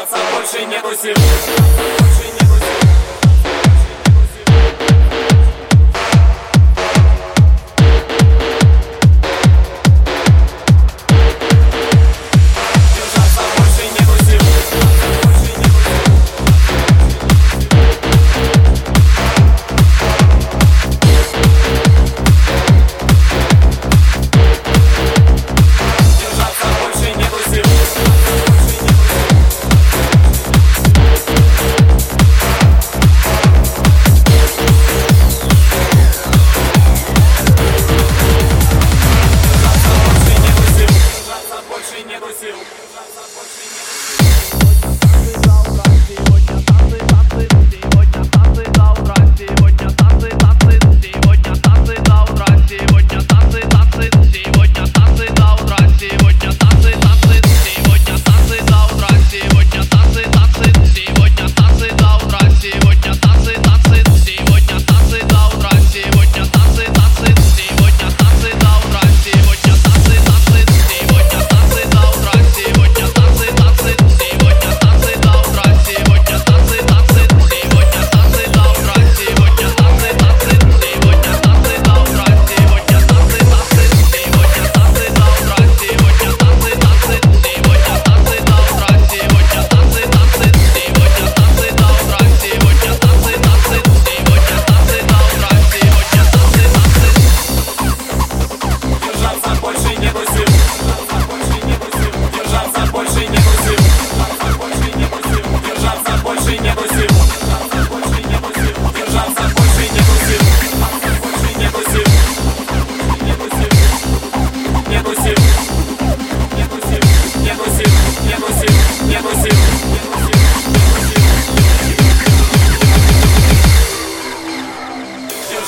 Драться больше нету сил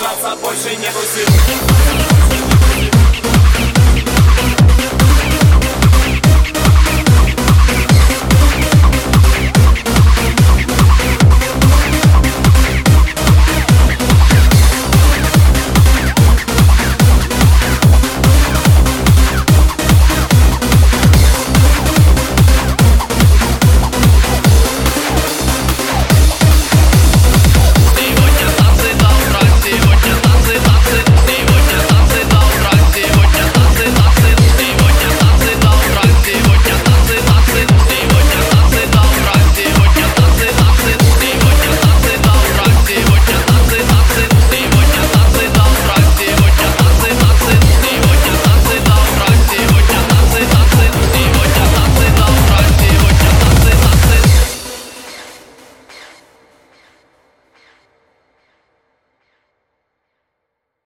сражаться больше нету сил